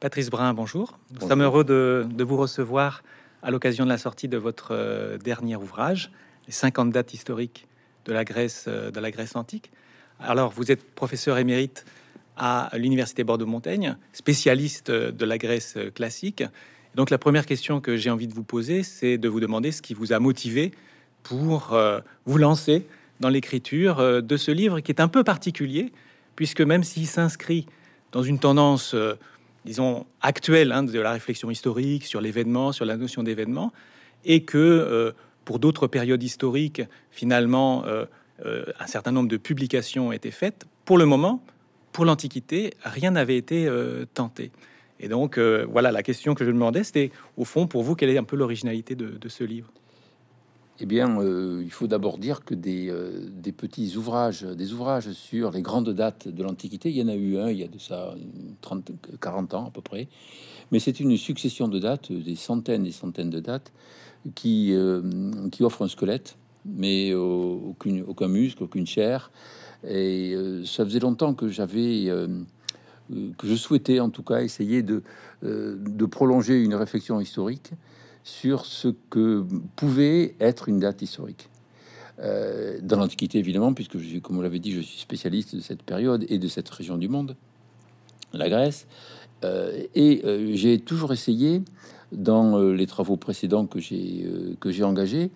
Patrice Brun, bonjour. Nous sommes heureux de, vous recevoir à l'occasion de la sortie de votre euh, dernier ouvrage, les 50 dates historiques de la Grèce, euh, de la Grèce antique. Alors, vous êtes professeur émérite à l'université Bordeaux-Montaigne, spécialiste de la Grèce classique. Donc, la première question que j'ai envie de vous poser, c'est de vous demander ce qui vous a motivé pour euh, vous lancer dans l'écriture de ce livre qui est un peu particulier, puisque même s'il s'inscrit dans une tendance disons, actuelle hein, de la réflexion historique sur l'événement, sur la notion d'événement, et que euh, pour d'autres périodes historiques, finalement, euh, euh, un certain nombre de publications ont été faites. Pour le moment, pour l'Antiquité, rien n'avait été tenté. Et donc, voilà, la question que je demandais, c'était, au fond, pour vous, quelle est un peu l'originalité de ce livre? Eh bien, euh, il faut d'abord dire que euh, des, petits ouvrages, des ouvrages sur les grandes dates de l'Antiquité, il y en a eu un il y a de ça 30, 40 ans à peu près. Mais c'est une succession de dates, des centaines et centaines de dates, qui, euh, qui offrent un squelette, mais aucune, aucun muscle, aucune chair. Et ça faisait longtemps que j'avais, que je souhaitais en tout cas essayer de, de prolonger une réflexion historique sur ce que pouvait être une date historique. Euh, dans l'Antiquité, évidemment, puisque, je, comme vous l'avez dit, je suis spécialiste de cette période et de cette région du monde, la Grèce. Euh, et euh, j'ai toujours essayé, dans les travaux précédents que j'ai que j'ai engagés,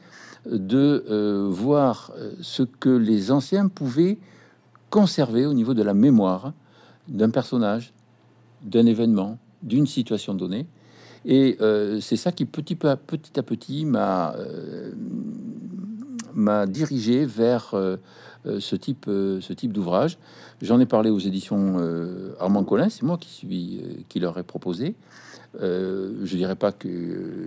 de voir ce que les anciens pouvaient conserver au niveau de la mémoire d'un personnage, d'un événement, d'une situation donnée, et euh, c'est ça qui petit, à petit m'a euh, m'a dirigé vers euh, ce type, ce type d'ouvrage. J'en ai parlé aux éditions Armand Collin, c'est moi qui suis qui leur ai proposé. je dirais pas que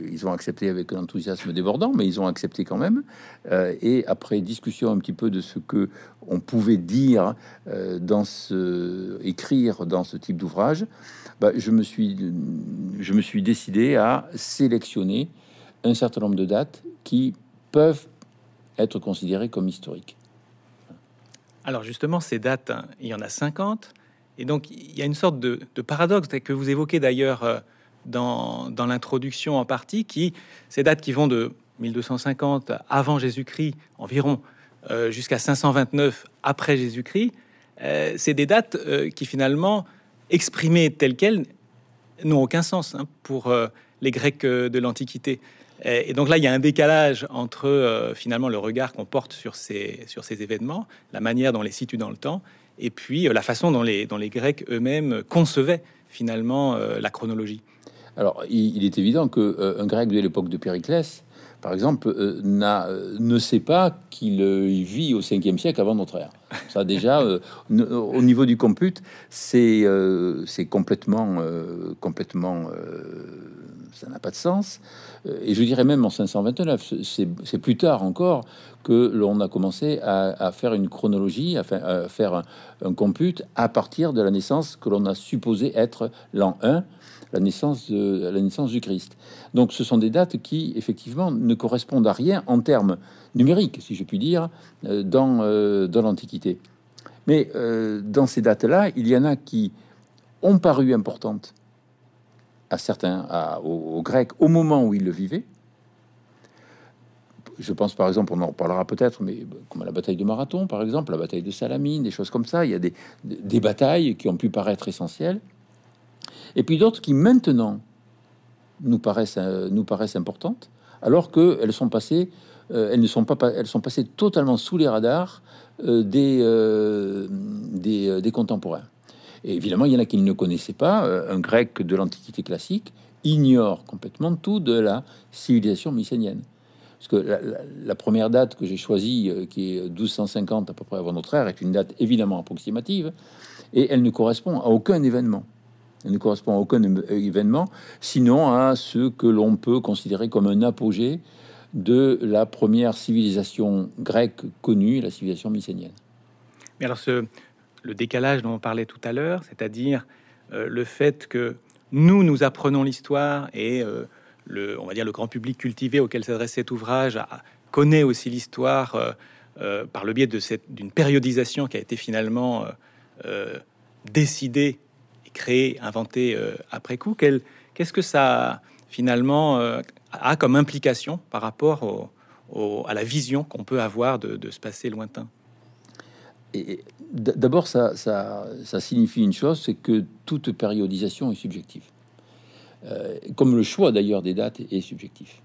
ils ont accepté avec un enthousiasme débordant, mais ils ont accepté quand même. et après discussion un petit peu de ce que on pouvait dire dans ce écrire dans ce type d'ouvrage, bah, je, me suis, je me suis décidé à sélectionner un certain nombre de dates qui peuvent être considérées comme historiques. Alors justement, ces dates, hein, il y en a 50, et donc il y a une sorte de, paradoxe que vous évoquez d'ailleurs euh, dans, dans l'introduction en partie, qui ces dates qui vont de 1250 avant Jésus-Christ environ euh, jusqu'à 529 après Jésus-Christ, euh, c'est des dates qui finalement exprimées telles quelles n'ont aucun sens hein, pour euh, les Grecs euh, de l'Antiquité. Et donc là, il y a un décalage entre euh, finalement le regard qu'on porte sur ces, sur ces événements, la manière dont on les situe dans le temps, et puis la façon dont les, les Grecs eux-mêmes concevaient finalement la chronologie. Alors, il, est évident que un Grec de l'époque de Périclès, par exemple, n'a, ne sait pas qu'il vit au 5e siècle avant notre ère. Ça déjà, euh, au niveau du compute, c'est euh, c'est complètement, euh, complètement, ça n'a pas de sens. Et je dirais même en 529, c'est plus tard encore que l'on a commencé à, faire une chronologie, à faire, un, compute à partir de la naissance que l'on a supposé être l'an 1 la naissance, de, la naissance du Christ. Donc ce sont des dates qui, effectivement, ne correspondent à rien en termes numériques, si je puis dire, euh, dans, euh, dans l'Antiquité. Mais euh, dans ces dates-là, il y en a qui ont paru importantes à certains, aux, Grecs, au moment où ils le vivaient. Je pense par exemple, on en reparlera peut-être, mais comme la bataille de Marathon, par exemple, la bataille de Salamine, des choses comme ça. Il y a des, des batailles qui ont pu paraître essentielles et puis d'autres qui maintenant nous paraissent, euh, importantes, alors qu'elles sont passées, euh, elles ne sont pas, elles sont passées totalement sous les radars euh, des, contemporains. Et évidemment, il y en a qui ne connaissaient pas. un grec de l'Antiquité classique ignore complètement tout de la civilisation mycénienne. Parce que la première date que j'ai choisie, qui est 1250 à peu près avant notre ère, est une date évidemment approximative, et elle ne correspond à aucun événement ne correspond à aucun événement, sinon à ce que l'on peut considérer comme un apogée de la première civilisation grecque connue, la civilisation mycénienne. Mais alors, ce, le décalage dont on parlait tout à l'heure, c'est-à-dire euh, le fait que nous, nous apprenons l'histoire et euh, le, on va dire le grand public cultivé auquel s'adresse cet ouvrage connaît aussi l'histoire euh, par le biais de cette d'une périodisation qui a été finalement décidée créé, inventé après coup. Qu'est-ce que ça finalement a comme implication par rapport à la vision qu'on peut avoir de, ce passé lointain? D'abord, ça, ça, signifie une chose, c'est que toute périodisation est subjective. comme le choix d'ailleurs des dates est subjectif.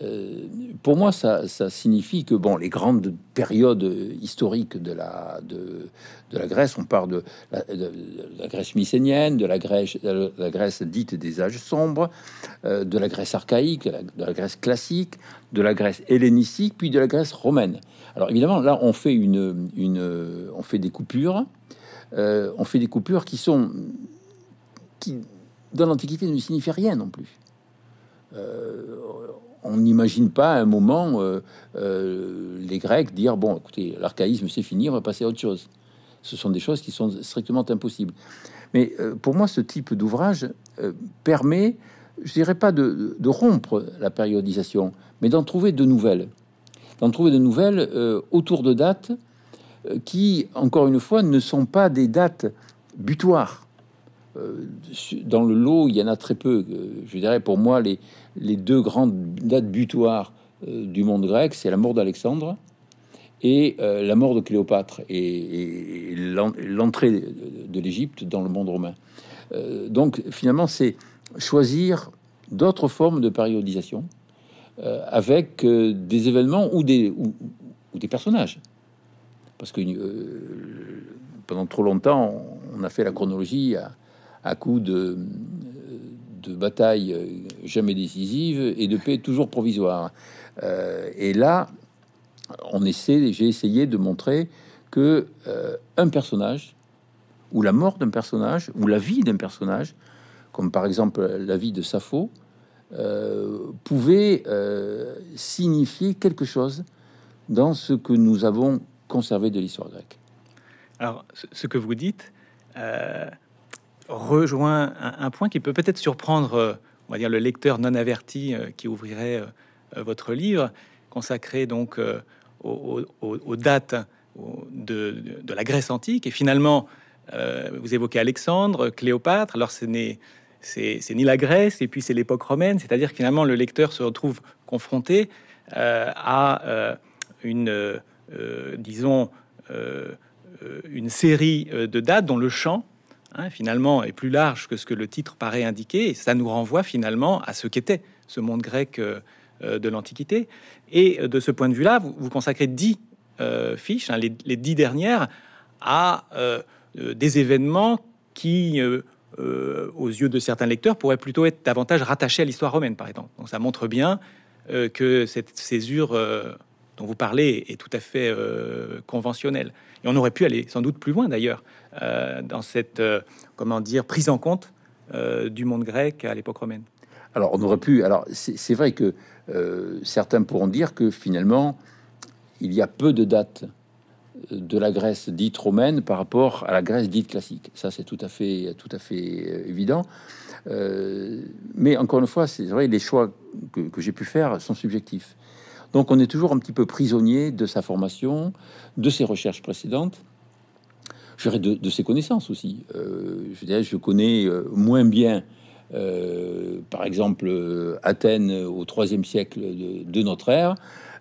Euh, pour moi, ça, signifie que bon, les grandes périodes historiques de la, Grèce, on parle de la, Grèce mycénienne, de la Grèce, la Grèce dite des âges sombres, euh, de la Grèce archaïque, de la, Grèce classique, de la Grèce hellénistique, puis de la Grèce romaine. Alors évidemment, là, on fait une, on fait des coupures, euh, on fait des coupures qui sont qui dans l'Antiquité ne signifient rien non plus on n'imagine pas un moment euh, euh, les Grecs dire bon, écoutez, l'archaïsme c'est fini, on va passer à autre chose. Ce sont des choses qui sont strictement impossibles. Mais euh, pour moi, ce type d'ouvrage permet, je dirais pas de, rompre la périodisation, mais d'en trouver de nouvelles, d'en trouver de nouvelles autour de dates qui, encore une fois, ne sont pas des dates butoirs. Dans le lot, il y en a très peu. je dirais pour moi les deux grandes dates butoirs euh, du monde grec, c'est la mort d'Alexandre et euh, la mort de Cléopâtre et, l'entrée de l'Égypte dans le monde romain. Euh, donc finalement, c'est choisir d'autres formes de périodisation avec des événements ou des, ou, des personnages. Parce que pendant trop longtemps, on a fait la chronologie à, à coup de, de bataille euh, jamais décisive et de paix toujours provisoire. Euh, et là, on essaie, j'ai essayé de montrer que euh, un personnage ou la mort d'un personnage ou la vie d'un personnage, comme par exemple la vie de Sappho, pouvait signifier quelque chose dans ce que nous avons conservé de l'histoire grecque. Alors, ce que vous dites, rejoint un, point qui peut peut-être surprendre, euh, on va dire, le lecteur non averti euh, qui ouvrirait euh, votre livre, consacré donc aux, dates de, la Grèce antique. Et finalement, vous évoquez Alexandre, Cléopâtre. Alors, ce n'est c'est ni la Grèce et puis c'est l'époque romaine. C'est-à-dire finalement, le lecteur se retrouve confronté à une, disons, une série de dates dont le champ Hein, finalement, est plus large que ce que le titre paraît indiquer. Ça nous renvoie finalement à ce qu'était ce monde grec euh, euh, de l'Antiquité. Et euh, de ce point de vue-là, vous, consacrez dix fiches, hein, les, dix dernières, à des événements qui, aux yeux de certains lecteurs, pourraient plutôt être davantage rattachés à l'histoire romaine, par exemple. Donc ça montre bien que cette césure dont vous parlez est tout à fait conventionnelle. Et on aurait pu aller sans doute plus loin d'ailleurs euh, dans cette euh, comment dire prise en compte euh, du monde grec à l'époque romaine. Alors on aurait pu. Alors c'est vrai que certains pourront dire que finalement il y a peu de dates de la Grèce dite romaine par rapport à la Grèce dite classique. Ça, c'est tout à fait, tout à fait évident. mais encore une fois, c'est vrai, les choix que, j'ai pu faire sont subjectifs. Donc, on est toujours un petit peu prisonnier de sa formation, de ses recherches précédentes de, de, ses connaissances aussi. Euh, je dirais, je connais euh, moins bien, euh, par exemple, Athènes au troisième siècle de, notre ère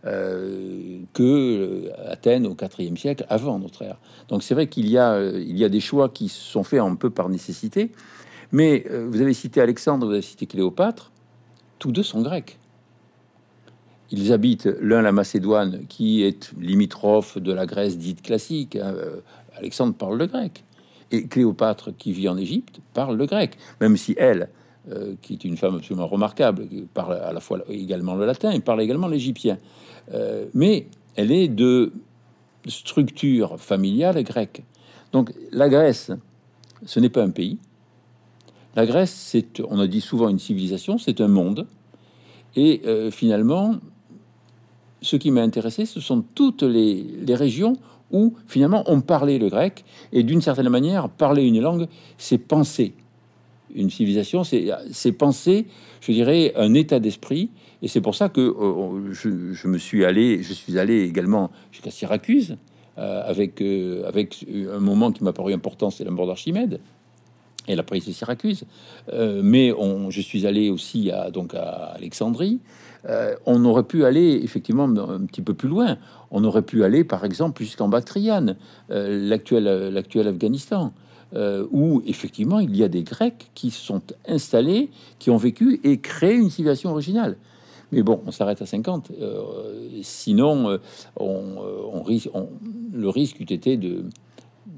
que Athènes au quatrième siècle avant notre ère. Donc c'est vrai qu'il y a il y a des choix qui sont faits un peu par nécessité. Mais vous avez cité Alexandre, vous avez cité Cléopâtre, tous deux sont grecs. Ils habitent l'un la Macédoine, qui est limitrophe de la Grèce dite classique, hein, Alexandre parle le grec. Et Cléopâtre, qui vit en Égypte, parle le grec, même si elle, euh, qui est une femme absolument remarquable, parle à la fois également le latin et parle également l'égyptien. Euh, mais elle est de structure familiale grecque. Donc la Grèce, ce n'est pas un pays. La Grèce, c'est, on a dit souvent une civilisation, c'est un monde. Et euh, finalement, ce qui m'a intéressé, ce sont toutes les, les régions où finalement on parlait le grec, et d'une certaine manière, parler une langue, c'est penser. Une civilisation, c'est penser, je dirais, un état d'esprit, et c'est pour ça que euh, je, me suis allé, je suis allé également jusqu'à Syracuse, euh, avec, euh, avec un moment qui m'a paru important, c'est la mort d'Archimède. Et la prise de Syracuse. Euh, mais on, je suis allé aussi à, donc à Alexandrie. Euh, on aurait pu aller effectivement un petit peu plus loin. On aurait pu aller, par exemple, jusqu'en Bactriane, euh, l'actuel, l'actuel Afghanistan, où effectivement il y a des Grecs qui sont installés, qui ont vécu et créé une civilisation originale. Mais bon, on s'arrête à 50. sinon, on, on risque, le risque eût été de,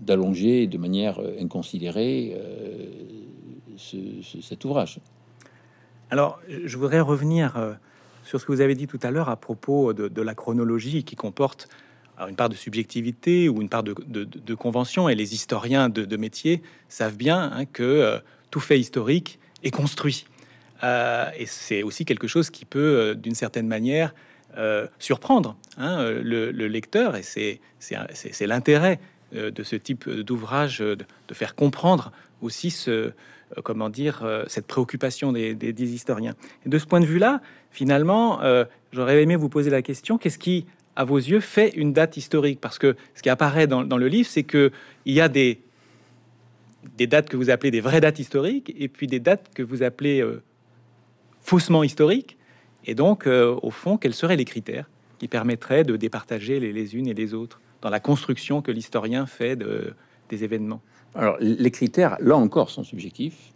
d'allonger de manière euh, inconsidérée euh, cet ouvrage. Alors, je voudrais revenir euh, sur ce que vous avez dit tout à l'heure à propos de, la chronologie qui comporte une part de subjectivité ou une part de, convention. Et les historiens de, métier savent bien hein, que tout fait historique est construit. et c'est aussi quelque chose qui peut, d'une certaine manière, surprendre hein, le, le, lecteur. Et c'est l'intérêt de ce type d'ouvrage, euh, de, faire comprendre aussi ce, euh, comment dire, cette préoccupation des, historiens. De ce point de vue-là, finalement, j'aurais aimé vous poser la question qu'est-ce qui, à vos yeux, fait une date historique? Parce que ce qui apparaît dans, le livre, c'est que il y a des dates que vous appelez des vraies dates historiques, et puis des dates que vous appelez faussement historiques. Et donc, au fond, quels seraient les critères qui permettraient de départager les unes et les autres? Dans la construction que l'historien fait de, des événements. Alors, les critères, là encore, sont subjectifs.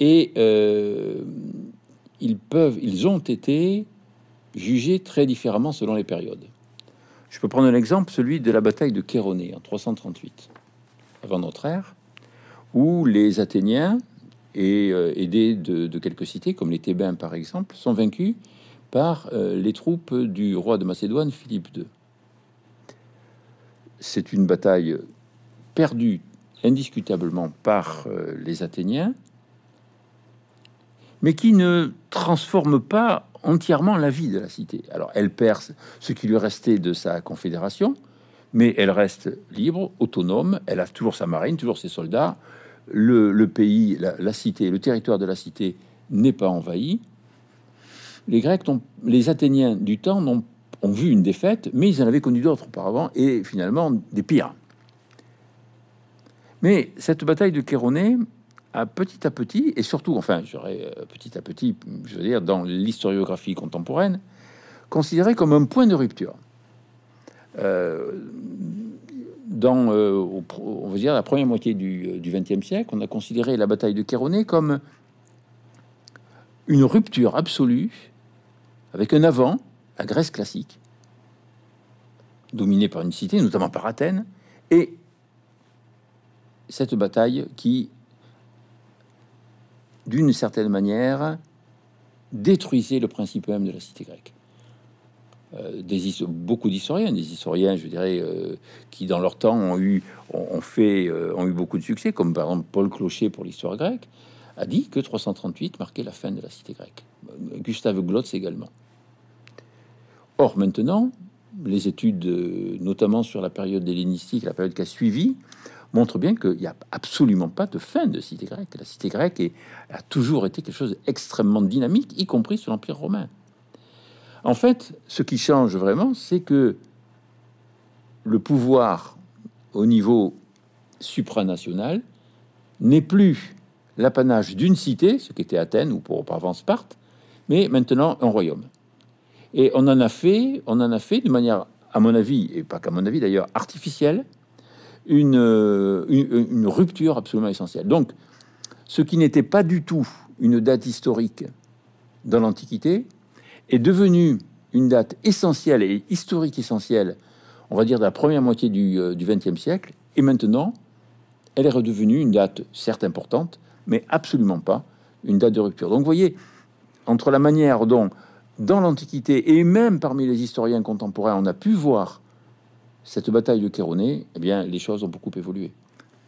Et euh, ils peuvent, ils ont été jugés très différemment selon les périodes. Je peux prendre un exemple, celui de la bataille de Chéronée en 338 avant notre ère, où les Athéniens et euh, aidés de, quelques cités, comme les Thébains par exemple, sont vaincus par euh, les troupes du roi de Macédoine Philippe II c'est une bataille perdue indiscutablement par euh, les Athéniens, mais qui ne transforme pas entièrement la vie de la cité. Alors elle perd ce qui lui restait de sa confédération, mais elle reste libre, autonome, elle a toujours sa marine, toujours ses soldats, le, pays, la, cité, le territoire de la cité n'est pas envahi. Les Grecs, les Athéniens du temps n'ont ont vu une défaite, mais ils en avaient connu d'autres auparavant, et finalement des pires. Mais cette bataille de Chéronée a petit à petit, et surtout, enfin, j'aurais euh, petit à petit, je veux dire, dans l'historiographie contemporaine, considéré comme un point de rupture. Euh, dans, euh, on dire, la première moitié du XXe siècle, on a considéré la bataille de Chéronée comme une rupture absolue avec un avant la Grèce classique, dominée par une cité, notamment par Athènes, et cette bataille qui, d'une certaine manière, détruisait le principe même de la cité grecque. Euh, des, beaucoup d'historiens, des historiens, je dirais, euh, qui dans leur temps ont eu, euh, ont eu beaucoup de succès, comme par exemple Paul Clocher pour l'histoire grecque, a dit que 338 marquait la fin de la cité grecque. Gustave Glotz également. Or, maintenant, les études, notamment sur la période hellénistique, la période qui a suivi, montrent bien qu'il n'y a absolument pas de fin de cité grecque. La cité grecque a toujours été quelque chose d'extrêmement dynamique, y compris sur l'Empire romain. En fait, ce qui change vraiment, c'est que le pouvoir au niveau supranational n'est plus l'apanage d'une cité, ce qui était Athènes ou pour auparavant Sparte, mais maintenant un royaume. Et on en a fait, on en a fait de manière, à mon avis, et pas qu'à mon avis d'ailleurs, artificielle, une, une, rupture absolument essentielle. Donc, ce qui n'était pas du tout une date historique dans l'Antiquité est devenu une date essentielle et historique essentielle, on va dire, de la première moitié du XXe euh, siècle. Et maintenant, elle est redevenue une date certes importante, mais absolument pas une date de rupture. Donc, vous voyez, entre la manière dont dans l'Antiquité et même parmi les historiens contemporains, on a pu voir cette bataille de Chéronée, eh bien, les choses ont beaucoup évolué.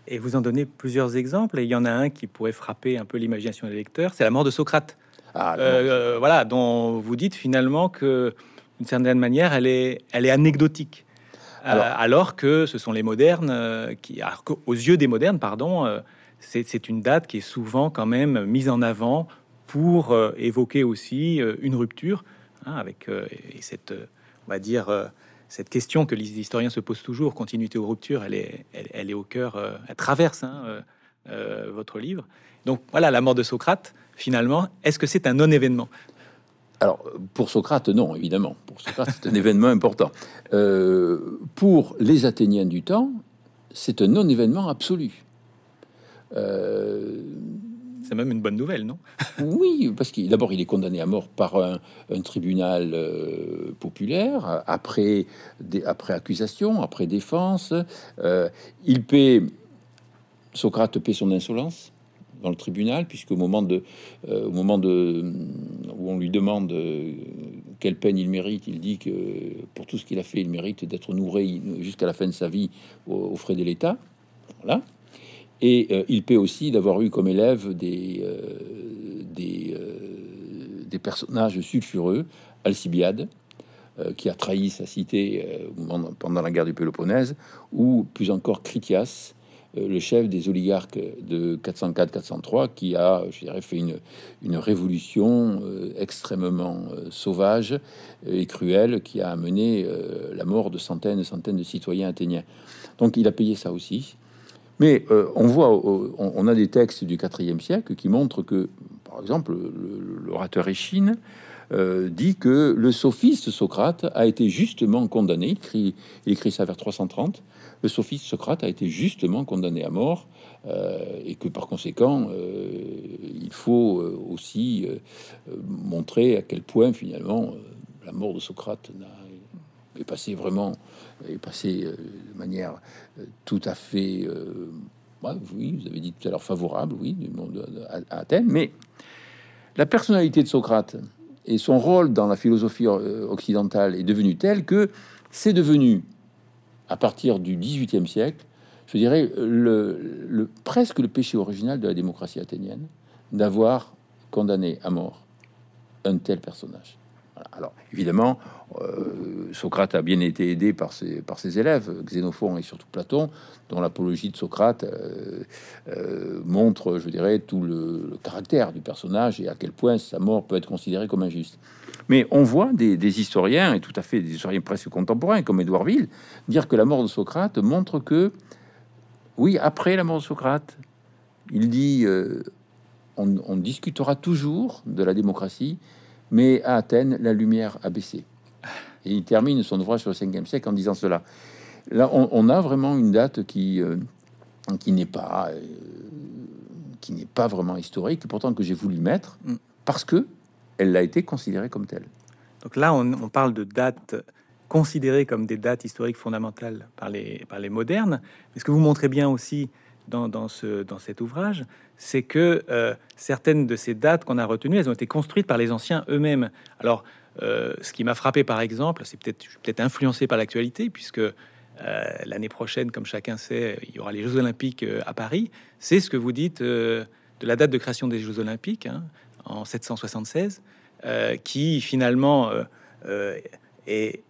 Et vous en donnez plusieurs exemples, et il y en a un qui pourrait frapper un peu l'imagination des lecteurs, c'est la mort de Socrate. Ah, euh, euh, voilà, dont vous dites finalement que, d'une certaine manière, elle est, elle est anecdotique. Euh, alors, que ce sont les modernes qui, aux yeux des modernes, pardon, c'est une date qui est souvent quand même mise en avant pour euh, évoquer aussi euh, une rupture hein, avec euh, et cette, on va dire, cette question que les historiens se posent toujours, continuité ou rupture, elle est, elle, est au cœur, elle traverse hein, votre livre. Donc voilà, la mort de Socrate, finalement, est-ce que c'est un non-événement? Alors, pour Socrate, non, évidemment. Pour Socrate, c'est un événement important. pour les Athéniens du temps, c'est un non-événement absolu. C'est même une bonne nouvelle, non? Oui, parce qu'il d'abord il est condamné à mort par un, tribunal euh, populaire après des, après accusation, après défense. Euh, il paie Socrate paie son insolence dans le tribunal, puisque au moment de au moment de où on lui demande quelle peine il mérite, il dit que pour tout ce qu'il a fait, il mérite d'être nourri jusqu'à la fin de sa vie aux frais de l'État. Et euh, il paie aussi d'avoir eu comme élève des, euh, euh, des, personnages sulfureux, Alcibiade, qui a trahi sa cité pendant la guerre du Péloponnèse, ou plus encore Critias, le chef des oligarques de 404-403, qui a, je dirais, fait une, une révolution extrêmement sauvage et cruelle, qui a amené la mort de centaines et centaines de citoyens athéniens. Donc il a payé ça aussi. Mais euh, on voit, on, a des textes du IVe siècle qui montrent que, par exemple, l'orateur Échine euh, dit que le sophiste Socrate a été justement condamné. Il écrit, il écrit ça vers 330. Le sophiste Socrate a été justement condamné à mort euh, et que par conséquent, il faut aussi montrer à quel point finalement la mort de Socrate est passée vraiment est passé euh, de manière euh, tout à fait, euh, oui, vous avez dit tout à l'heure favorable, oui, du monde à, Athènes, mais la personnalité de Socrate et son rôle dans la philosophie occidentale est devenu tel que c'est devenu, à partir du XVIIIe siècle, je dirais, presque le péché original de la démocratie athénienne d'avoir condamné à mort un tel personnage. Alors, évidemment, euh, Socrate a bien été aidé par ses, par élèves, Xénophon et surtout Platon, dont l'apologie de Socrate euh, euh, montre, je dirais, tout le, caractère du personnage et à quel point sa mort peut être considérée comme injuste. Mais on voit des, historiens, et tout à fait des historiens presque contemporains, comme Édouard Ville, dire que la mort de Socrate montre que, oui, après la mort de Socrate, il dit on discutera toujours de la démocratie, mais à Athènes, la lumière a baissé. Et il termine son ouvrage sur le 5e siècle en disant cela. Là, on, a vraiment une date qui, euh, qui n'est pas, euh, qui n'est pas vraiment historique, pourtant que j'ai voulu mettre, mm. parce que elle a été considérée comme telle. Donc là, on, parle de dates considérées comme des dates historiques fondamentales par les, par les modernes. Mais ce que vous montrez bien aussi dans, ce, dans cet ouvrage, c'est que euh, certaines de ces dates qu'on a retenues, elles ont été construites par les anciens eux-mêmes. Alors, euh, ce qui m'a frappé, par exemple, c'est peut-être peut-être influencé par l'actualité, puisque euh, l'année prochaine, comme chacun sait, il y aura les Jeux Olympiques à Paris. C'est ce que vous dites de la date de création des Jeux Olympiques hein, en 776, qui finalement est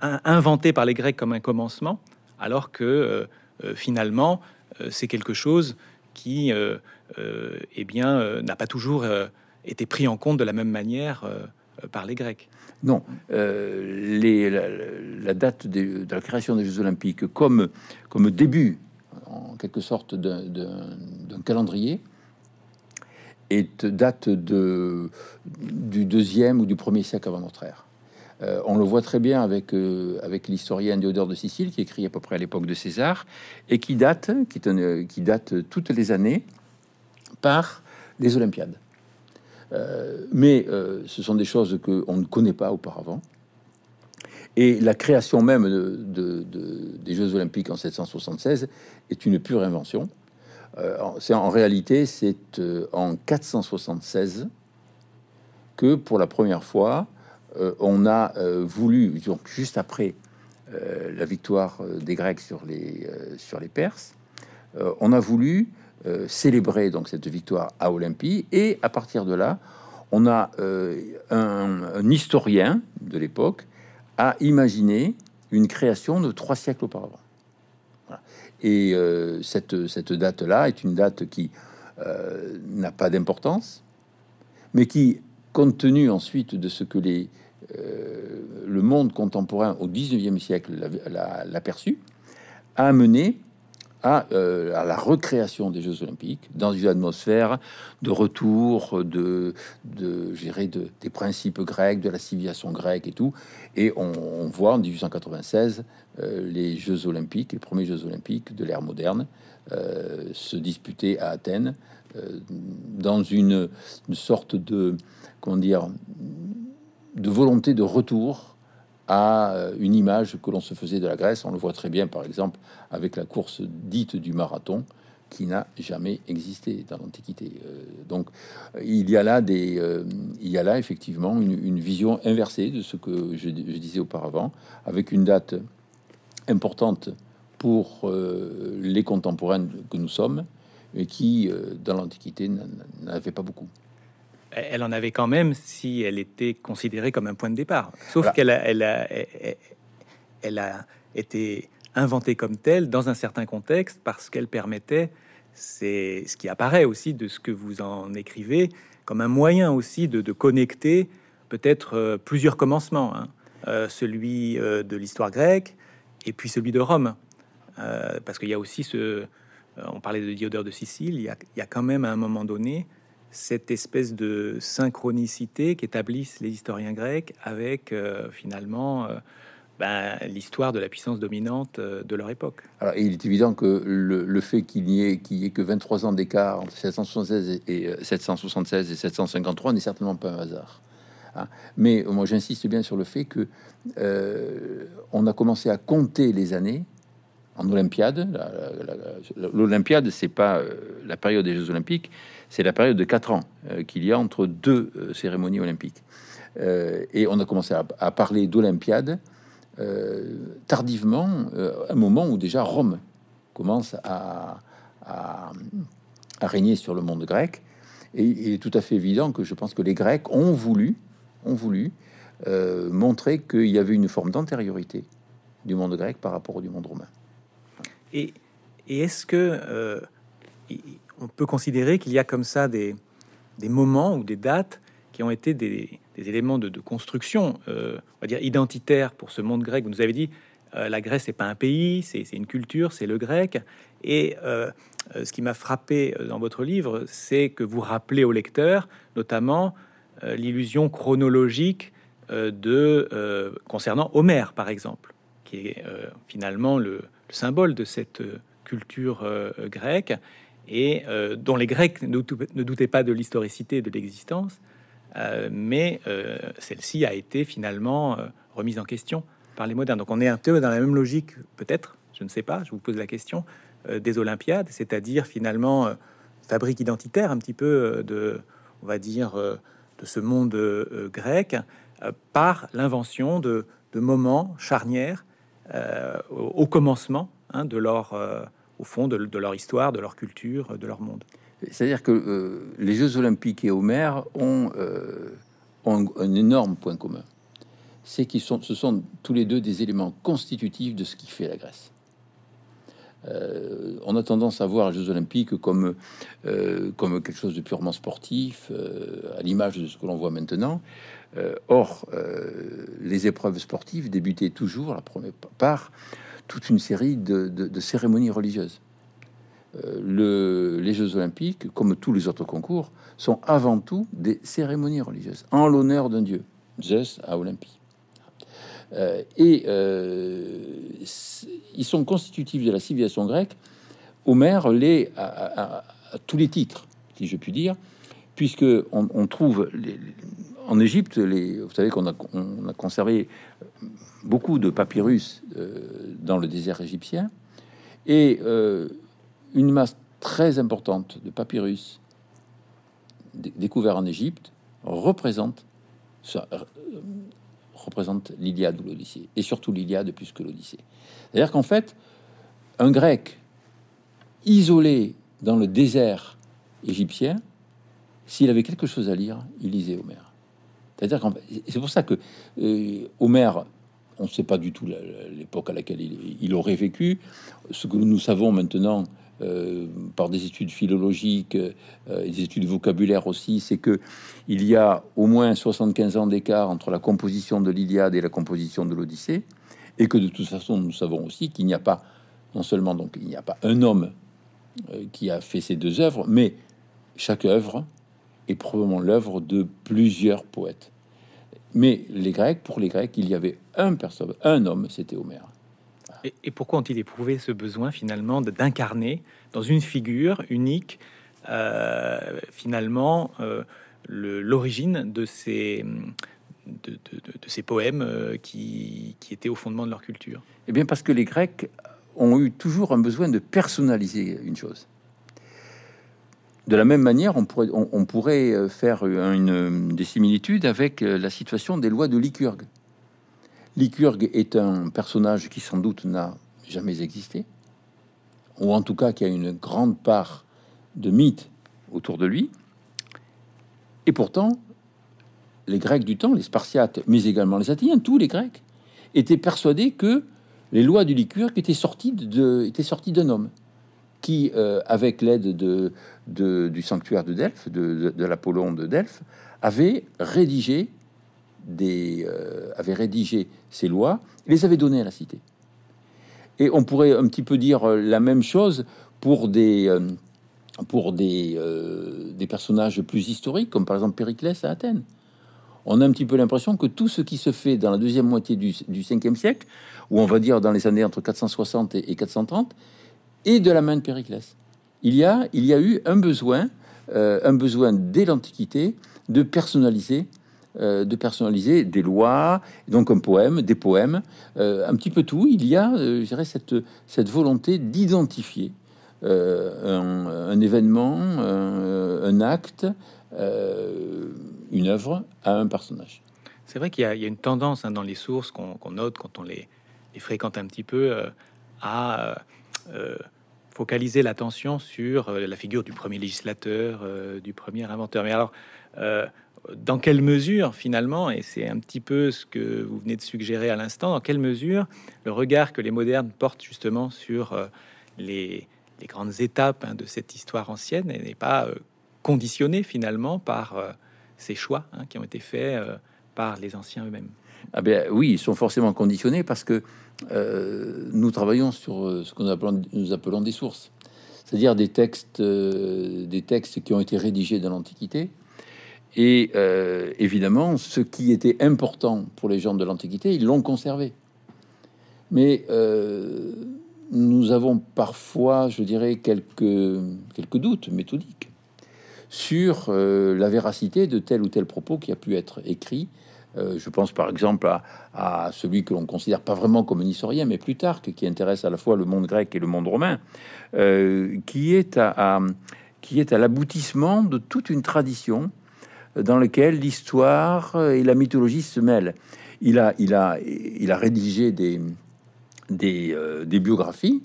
inventé par les Grecs comme un commencement, alors que finalement c'est quelque chose qui euh, eh bien, euh, n'a pas toujours euh, été pris en compte de la même manière par les Grecs. Non, les, la, date de, la création des Jeux Olympiques comme, comme début, en quelque sorte, d'un calendrier, est date de, du deuxième ou du premier siècle avant notre ère. On le voit très bien avec, avec l'historien Diodore de Sicile, qui écrit à peu près à l'époque de César, et qui date, qui, qui date toutes les années par les Olympiades. Euh, mais euh, ce sont des choses que on ne connaît pas auparavant. Et la création même de, des Jeux Olympiques en 776 est une pure invention. Euh, c'est en réalité, c'est en 476 que pour la première fois, on a voulu, donc juste après la victoire des Grecs sur les, sur les Perses, on a voulu euh, célébrer donc cette victoire à Olympie. Et à partir de là, on a euh, un, historien de l'époque a imaginé une création de trois siècles auparavant. Et euh, cette, cette date-là est une date qui n'a pas d'importance, mais qui, compte tenu ensuite de ce que les, le monde contemporain au 19e siècle l'a perçu, a amené à, la recréation des Jeux Olympiques dans une atmosphère de retour de, de, de des principes grecs, de la civilisation grecque et tout. Et on, voit en 1896 les Jeux Olympiques, les premiers Jeux Olympiques de l'ère moderne, se disputer à Athènes dans une, sorte de comment dire de volonté de retour à euh, une image que l'on se faisait de la Grèce. On le voit très bien, par exemple, avec la course dite du marathon, qui n'a jamais existé dans l'Antiquité. Euh, donc, il y a là des, euh, il y a là effectivement une, vision inversée de ce que je, disais auparavant, avec une date importante pour les contemporains que nous sommes, et qui, dans l'Antiquité, n'avait pas beaucoup elle en avait quand même si elle était considérée comme un point de départ. Sauf qu'elle a, elle a, elle a été inventée comme telle dans un certain contexte parce qu'elle permettait, c'est ce qui apparaît aussi de ce que vous en écrivez, comme un moyen aussi de, connecter peut-être euh, plusieurs commencements, hein. euh, celui euh, de l'histoire grecque et puis celui de Rome, parce qu'il y a aussi ce, on parlait de Diodore de Sicile, il y a, il y a quand même à un moment donné cette espèce de synchronicité qu'établissent les historiens grecs avec euh, finalement euh, ben, l'histoire de la puissance dominante euh, de leur époque. Alors, il est évident que le, fait qu'il n'y ait, ait, que 23 ans d'écart entre 776 et, 776 et 753 n'est certainement pas un hasard. Hein. Mais moi, j'insiste bien sur le fait que on a commencé à compter les années en Olympiade. L'Olympiade, c'est pas la période des Jeux Olympiques, c'est la période de 4 ans euh, qu'il y a entre deux euh, cérémonies olympiques. Euh, et on a commencé à, parler d'Olympiade tardivement, un moment où déjà Rome commence à, régner sur le monde grec. Et il est tout à fait évident que je pense que les Grecs ont voulu, ont voulu montrer qu'il y avait une forme d'antériorité du monde grec par rapport au monde romain. Et, est-ce que on peut considérer qu'il y a comme ça des, moments ou des dates qui ont été des, éléments de, construction, euh, on va dire identitaire pour ce monde grec? Vous nous avez dit, euh, la Grèce n'est pas un pays, c'est une culture, c'est le grec. Et euh, ce qui m'a frappé dans votre livre, c'est que vous rappelez au lecteur, notamment l'illusion chronologique de concernant Homère, par exemple, qui est finalement le, symbole de cette culture grecque et euh, dont les Grecs ne, doutaient pas de l'historicité de l'existence, euh, mais euh, celle-ci a été finalement remise en question par les modernes. Donc on est un peu dans la même logique, peut-être, je ne sais pas, je vous pose la question, des Olympiades, c'est-à-dire finalement fabrique identitaire un petit peu de, on va dire, de ce monde grec par l'invention de, moments charnières au, commencement hein, de leur au fond de, leur histoire, de leur culture, de leur monde. C'est-à-dire que euh, les Jeux olympiques et Homère ont, euh, un, énorme point commun. C'est qu'ils sont, ce sont tous les deux des éléments constitutifs de ce qui fait la Grèce. Euh, on a tendance à voir les Jeux Olympiques comme, comme quelque chose de purement sportif, à l'image de ce que l'on voit maintenant. Or, les épreuves sportives débutaient toujours, la première part, toute une série de, cérémonies religieuses. Euh, le, les Jeux olympiques, comme tous les autres concours, sont avant tout des cérémonies religieuses en l'honneur d'un dieu, Zeus à Olympie. Euh, et euh, ils sont constitutifs de la civilisation grecque. Homère les à, tous les titres, si je puis dire, puisque on, trouve en Égypte, les, vous savez qu'on a, on a conservé beaucoup de papyrus euh, dans le désert égyptien et euh, une masse très importante de papyrus découverts en Égypte représente ça, euh, représente l'Iliade ou l'Odyssée, et surtout l'Iliade plus que l'Odyssée. C'est-à-dire qu'en fait, un grec isolé dans le désert égyptien, s'il avait quelque chose à lire, il lisait Homère. C'est pour ça que Homère on ne sait pas du tout l'époque à laquelle il, aurait vécu. Ce que nous savons maintenant euh, par des études philologiques, euh, des études vocabulaires aussi, c'est que il y a au moins 75 ans d'écart entre la composition de l'Iliade et la composition de l'Odyssée, et que de toute façon, nous savons aussi qu'il n'y a pas non seulement donc il n'y a pas un homme euh, qui a fait ces deux œuvres, mais chaque œuvre est probablement l'œuvre de plusieurs poètes. Mais les Grecs, pour les Grecs, il y avait un personne, un homme, c'était Homère. Et, pourquoi ont-ils éprouvé ce besoin finalement d'incarner dans une figure unique euh, finalement euh, l'origine de ces, de, ces poèmes euh, qui, qui, étaient au fondement de leur culture? Eh bien parce que les Grecs ont eu toujours un besoin de personnaliser une chose. De la même manière, on pourrait, pourrait faire une, des similitudes avec la situation des lois de Lycurgue. Lycurgue est un personnage qui sans doute n'a jamais existé, ou en tout cas qui a une grande part de mythe autour de lui. Et pourtant, les Grecs du temps, les Spartiates, mais également les Athéniens, tous les Grecs, étaient persuadés que les lois du Lycurgue étaient sorties d'un homme qui, euh, avec l'aide de, du sanctuaire de Delphes, de, l'Apollon de Delphes, avait rédigé des, euh, rédigé ces lois et les avait données à la cité. Et on pourrait un petit peu dire euh, la même chose pour des personnages plus historiques, comme par exemple Périclès à Athènes. On a un petit peu l'impression que tout ce qui se fait dans la deuxième moitié du, du 5e siècle, ou on va dire dans les années entre 460 et, 430, est de la main de Périclès. Il y a, il y a eu un besoin, un besoin dès l'Antiquité de personnaliser euh, de personnaliser des lois, donc un poème, des poèmes, euh, un petit peu tout. Il y a, euh, je dirais, cette, cette volonté d'identifier un, événement, un, acte, une œuvre à un personnage. C'est vrai qu'il y, a une tendance hein, dans les sources qu'on note quand on les, fréquente un petit peu à focaliser l'attention sur la figure du premier législateur, du premier inventeur. Mais alors, dans quelle mesure finalement, et c'est un petit peu ce que vous venez de suggérer à l'instant, dans quelle mesure le regard que les modernes portent justement sur euh, les, grandes étapes hein, de cette histoire ancienne n'est pas euh, conditionné finalement par euh, ces choix hein, qui ont été faits par les anciens eux-mêmes? Ah ben oui, ils sont forcément conditionnés parce que nous travaillons sur ce que nous appelons des sources, c'est-à-dire des textes, des textes qui ont été rédigés dans l'Antiquité, et euh, évidemment, ce qui était important pour les gens de l'Antiquité, ils l'ont conservé. Mais euh, nous avons parfois, je dirais, quelques, quelques doutes méthodiques sur euh, la véracité de tel ou tel propos qui a pu être écrit. Je pense par exemple à, celui que l'on considère pas vraiment comme un historien, mais plus tard, qui intéresse à la fois le monde grec et le monde romain, qui est à, qui est à l'aboutissement de toute une tradition dans lequel l'histoire et la mythologie se mêlent. Il a, rédigé des, des, euh, des biographies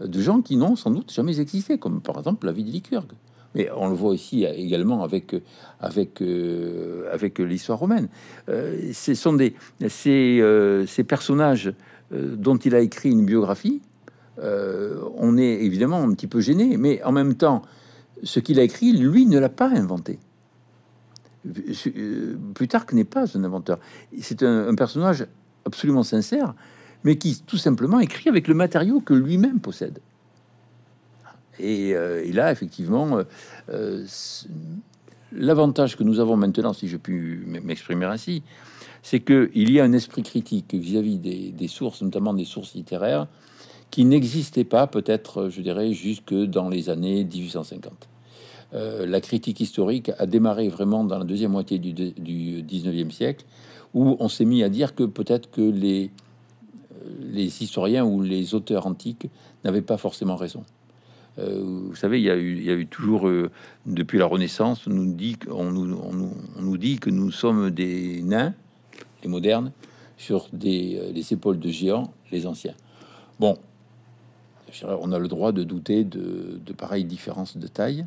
de gens qui n'ont sans doute jamais existé, comme par exemple la vie de Lycurgue. Mais on le voit ici également avec, avec, euh, avec l'histoire romaine. Euh, ce sont des, ces, personnages dont il a écrit une biographie. on est évidemment un petit peu gêné, mais en même temps, ce qu'il a écrit, lui, ne l'a pas inventé. Euh, Plutarque n'est pas un inventeur. C'est un, personnage absolument sincère, mais qui tout simplement écrit avec le matériau que lui-même possède. Et euh, il a effectivement euh, l'avantage que nous avons maintenant, si je puis m'exprimer ainsi, c'est qu'il y a un esprit critique vis-à-vis des, sources, notamment des sources littéraires, qui n'existait pas peut-être, je dirais, jusque dans les années 1850. Euh, la critique historique a démarré vraiment dans la deuxième moitié du, du 19e siècle, où on s'est mis à dire que peut-être que les, euh, les historiens ou les auteurs antiques n'avaient pas forcément raison. Euh, vous savez, il y, a eu, toujours, depuis la Renaissance, on nous, dit, on, nous, dit que nous sommes des nains, les modernes, sur des, les épaules de géants, les anciens. Bon, on a le droit de douter de, de pareilles différences de taille.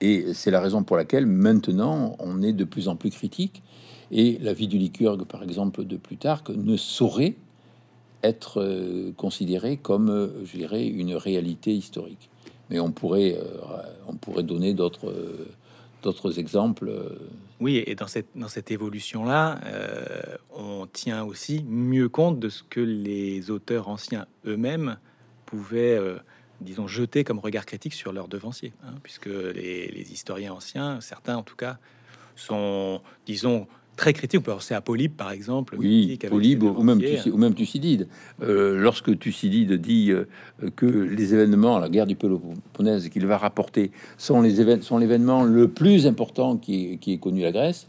Et c'est la raison pour laquelle maintenant on est de plus en plus critique. Et la vie du Lycurgue, par exemple, de Plutarque, ne saurait être euh, considérée comme, euh, je dirais, une réalité historique. Mais on pourrait, euh, on pourrait donner d'autres d'autres exemples. Oui, et dans cette, dans cette évolution-là, on tient aussi mieux compte de ce que les auteurs anciens eux-mêmes pouvaient, disons, jeter comme regard critique sur leurs devanciers, hein, puisque les, historiens anciens, certains en tout cas, sont, disons, très critique. On peut penser à Polybe, par exemple. Oui, Polybe ou même, ou même Thucydide. Euh, lorsque Thucydide dit euh, que les événements, la guerre du Péloponnèse qu'il va rapporter, sont les événements, sont l'événement le plus important qui est, qui est connu la Grèce.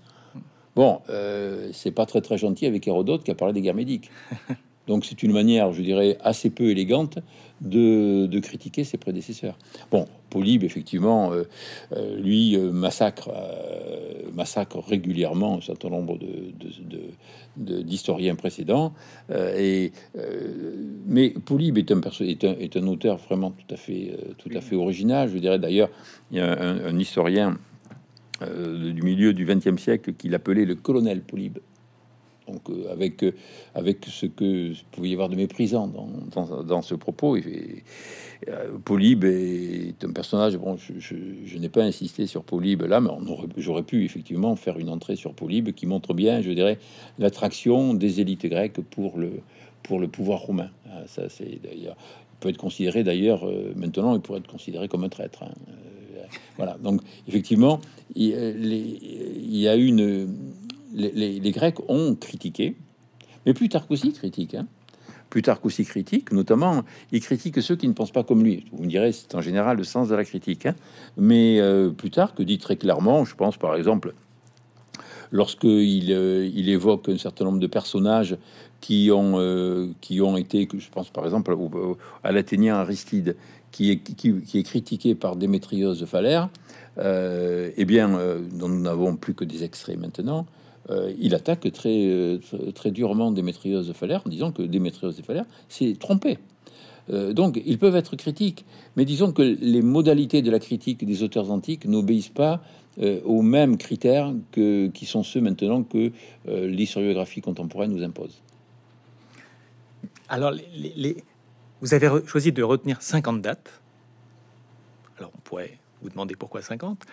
Bon, euh, c'est pas très très gentil avec Hérodote qui a parlé des guerres médiques. Donc c'est une manière, je dirais, assez peu élégante de, critiquer ses prédécesseurs. Bon, Polybe, effectivement, euh, euh, lui euh, massacre, régulièrement un certain nombre d'historiens de, précédents. et, mais Polybe est un, est, est un auteur vraiment tout à fait, tout à fait original. Je dirais d'ailleurs, il y a un, un historien du milieu du XXe siècle qui l'appelait le colonel Polybe. Donc euh, avec, euh, avec ce que pouvait y avoir de méprisant dans, dans, ce propos. Et, euh, Polybe est un personnage. Bon, je, n'ai pas insisté sur Polybe là, mais j'aurais pu effectivement faire une entrée sur Polybe qui montre bien, je dirais, l'attraction des élites grecques pour le, pour le pouvoir romain. Ah, ça, c'est d'ailleurs peut être considéré d'ailleurs maintenant, il pourrait être considéré comme un traître. Hein. voilà. Donc effectivement, il, il y a une les, Grecs ont critiqué, mais Plutarque aussi critique. Hein. Plutarque aussi critique, notamment, il critique ceux qui ne pensent pas comme lui. Vous me direz, c'est en général le sens de la critique. Hein. Mais euh, Plutarque dit très clairement, je pense par exemple, lorsqu'il euh, il évoque un certain nombre de personnages qui ont, euh, qui ont été, je pense par exemple à l'Athénien Aristide, qui est, qui, est critiqué par Démétrios de Phalère, eh bien, dont nous n'avons plus que des extraits maintenant, euh, il attaque très, euh, très durement Démétrios de Phalère en disant que Démétrios de Phalère s'est trompé. Euh, donc, ils peuvent être critiques, mais disons que les modalités de la critique des auteurs antiques n'obéissent pas aux mêmes critères que, qui sont ceux maintenant que l'historiographie contemporaine nous impose. Alors, les, vous avez choisi de retenir 50 dates. Alors, on pourrait vous demander pourquoi 50.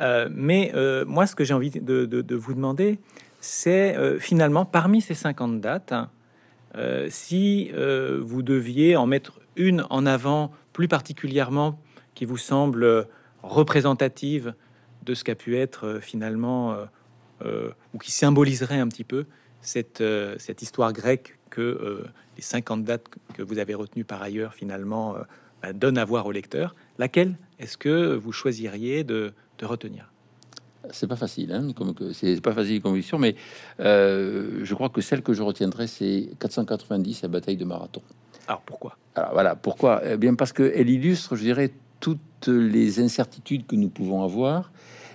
Euh, mais euh, moi, ce que j'ai envie de, vous demander, c'est euh, finalement, parmi ces 50 dates, hein, si vous deviez en mettre une en avant plus particulièrement qui vous semble représentative de ce qu'a pu être finalement, ou qui symboliserait un petit peu cette, cette histoire grecque que les 50 dates que vous avez retenues par ailleurs finalement bah, donnent à voir au lecteur, laquelle est-ce que vous choisiriez de, retenir c'est pas facile, hein, comme que c'est pas facile conviction, mais euh, je crois que celle que je retiendrai, c'est 490, la bataille de Marathon. Alors pourquoi? Alors voilà, pourquoi? Eh Bien parce qu'elle illustre, je dirais, toutes les incertitudes que nous pouvons avoir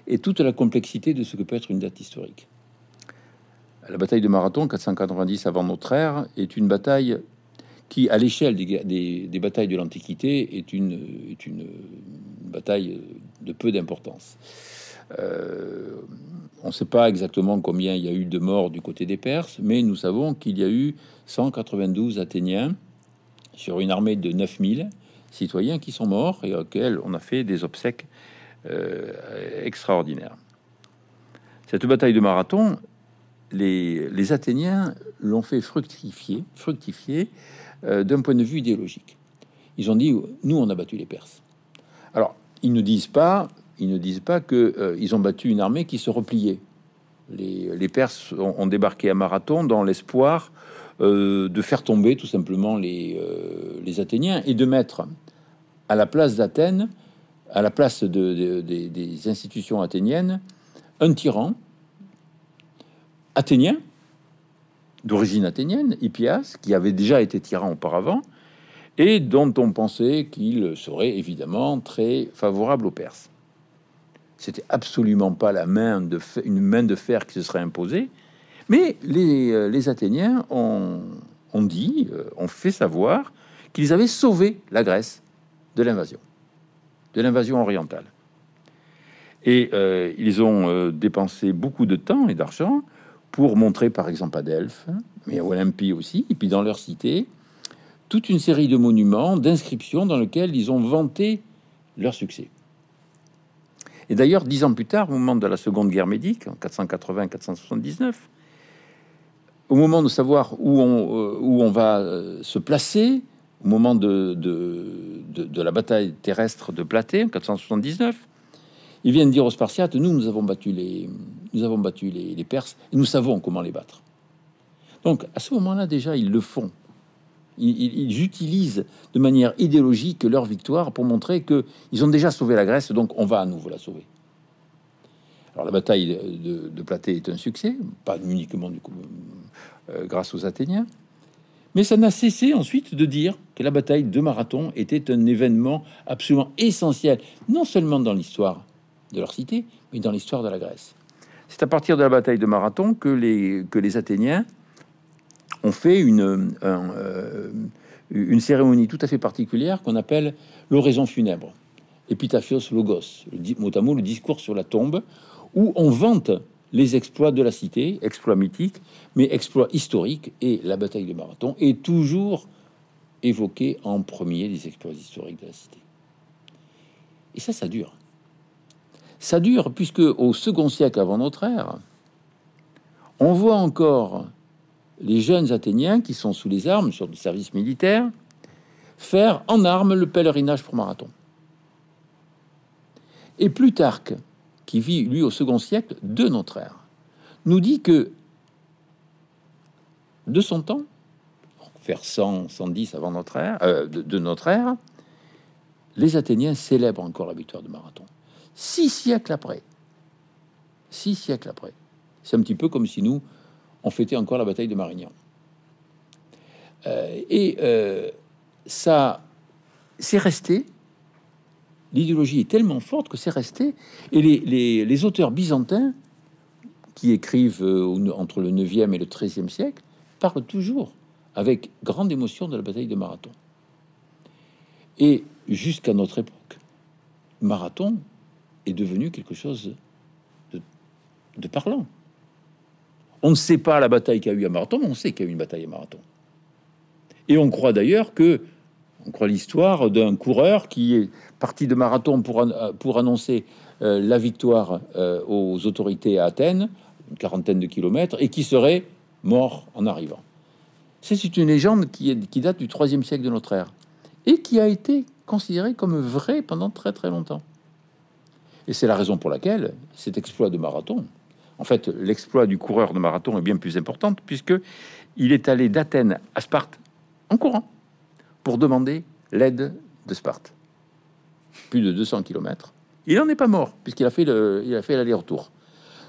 et toute la complexité de ce que peut être une date historique. La bataille de Marathon, 490 avant notre ère, est une bataille qui, à l'échelle des, batailles de l'Antiquité, est une, est une, bataille de peu d'importance. Euh, on ne sait pas exactement combien il y a eu de morts du côté des Perses, mais nous savons qu'il y a eu 192 Athéniens sur une armée de 9000 citoyens qui sont morts et auxquels on a fait des obsèques euh, extraordinaires. Cette bataille de Marathon, les, les Athéniens l'ont fait fructifier, fructifier euh, d'un point de vue idéologique. Ils ont dit, nous, on a battu les Perses. Alors, ils ne disent pas, ils que euh, ils ont battu une armée qui se repliait. Les, Perses ont, débarqué à Marathon dans l'espoir euh, de faire tomber tout simplement les, les Athéniens et de mettre à la place d'Athènes, à la place de, des institutions athéniennes, un tyran athénien d'origine athénienne, Hippias, qui avait déjà été tyran auparavant, et dont on pensait qu'il serait évidemment très favorable aux Perses. C'était absolument pas la main de une main de fer qui se serait imposée, mais les, euh, Athéniens ont, dit, euh, ont fait savoir qu'ils avaient sauvé la Grèce de l'invasion, de l'invasion orientale. Et euh, ils ont dépensé beaucoup de temps et d'argent pour montrer par exemple à Delphes, mais à Olympie aussi, et puis dans leur cité, toute une série de monuments, d'inscriptions dans lesquels ils ont vanté leur succès. Et d'ailleurs, dix ans plus tard, au moment de la Seconde Guerre médique, en 480-479, au moment de savoir où on, euh, va euh, se placer au moment de, la bataille terrestre de Platée en 479. Ils viennent dire aux Spartiates Nous, nous avons battu les, les, Perses et nous savons comment les battre. Donc, à ce moment-là, déjà, ils le font. Ils, utilisent de manière idéologique leur victoire pour montrer que ils ont déjà sauvé la Grèce, donc on va à nouveau la sauver. Alors la bataille de, de Platée est un succès, pas uniquement du coup, euh, grâce aux Athéniens, mais ça n'a cessé ensuite de dire que la bataille de Marathon était un événement absolument essentiel, non seulement dans l'histoire de leur cité, mais dans l'histoire de la Grèce. C'est à partir de la bataille de Marathon que les, que les Athéniens ont fait une, euh, une cérémonie tout à fait particulière qu'on appelle l'oraison funèbre, épitaphios logos, le, mot à mot, le discours sur la tombe, où on vante les exploits de la cité, exploits mythiques, mais exploits historiques, et la bataille de Marathon est toujours évoquée en premier des exploits historiques de la cité. Et ça, ça dure. Ça dure puisque au second siècle avant notre ère, on voit encore les jeunes Athéniens qui sont sous les armes, sur du service militaire, faire en armes le pèlerinage pour Marathon. Et Plutarque, qui vit lui au second siècle de notre ère, nous dit que de son temps, vers 100, 110 avant notre ère, euh, de, notre ère, les Athéniens célèbrent encore la victoire de Marathon. Six siècles après, six siècles après, c'est un petit peu comme si nous on fêtait encore la bataille de Marignan. Euh, et euh, ça, c'est resté l'idéologie est tellement forte que c'est resté. Et les, auteurs byzantins, qui écrivent euh, entre le 9e et le 13e siècle, parlent toujours avec grande émotion de la bataille de Marathon. Et jusqu'à notre époque, Marathon est devenu quelque chose de, parlant. On ne sait pas la bataille qu'il y a eu à Marathon, mais on sait qu'il y a eu une bataille à Marathon. Et on croit d'ailleurs que on croit l'histoire d'un coureur qui est parti de marathon pour, euh, annoncer euh, la victoire euh, aux autorités à Athènes, une quarantaine de kilomètres, et qui serait mort en arrivant. C'est une légende qui, date du troisième siècle de notre ère et qui a été considérée comme vraie pendant très très longtemps. Et c'est la raison pour laquelle cet exploit de marathon, en fait, l'exploit du coureur de marathon est bien plus important puisque il est allé d'Athènes à Sparte en courant pour demander l'aide de Sparte. Plus de 200 km. Il n'en est pas mort, puisqu'il a fait l'aller-retour.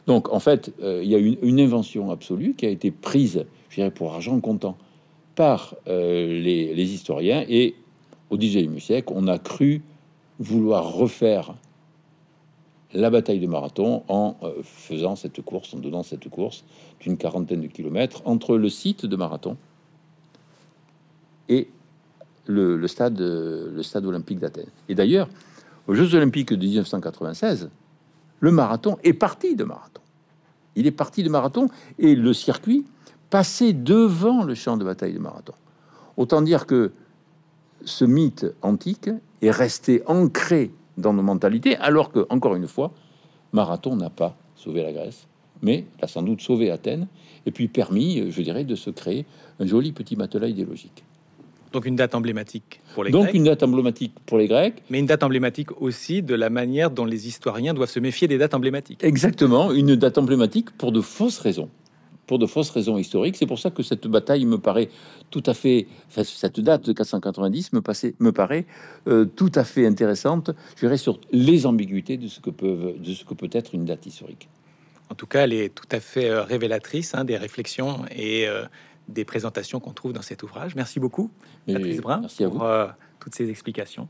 Donc, en fait, euh, il y a une, invention absolue qui a été prise, je dirais, pour argent comptant par euh, les, historiens. Et au XIXe siècle, on a cru vouloir refaire la bataille de Marathon en euh, faisant cette course, en donnant cette course d'une quarantaine de kilomètres entre le site de Marathon et le, stade, le stade olympique d'Athènes. Et d'ailleurs, aux Jeux olympiques de 1996, le marathon est parti de marathon. Il est parti de marathon et le circuit passait devant le champ de bataille de marathon. Autant dire que ce mythe antique est resté ancré dans nos mentalités, alors que, encore une fois, Marathon n'a pas sauvé la Grèce, mais a sans doute sauvé Athènes, et puis permis, je dirais, de se créer un joli petit matelas idéologique. Donc une date emblématique pour les Donc Grecs. une date emblématique pour les Grecs. Mais une date emblématique aussi de la manière dont les historiens doivent se méfier des dates emblématiques. Exactement, une date emblématique pour de fausses raisons. Pour de fausses raisons historiques. C'est pour ça que cette bataille me paraît tout à fait... Cette date de 490 me, passait, me paraît euh, tout à fait intéressante, je dirais, sur les ambiguïtés de ce que, peuvent, de ce que peut être une date historique. En tout cas, elle est tout à fait euh, révélatrice hein, des réflexions et euh, des présentations qu'on trouve dans cet ouvrage. Merci beaucoup, Patrice Brun, pour euh, toutes ces explications.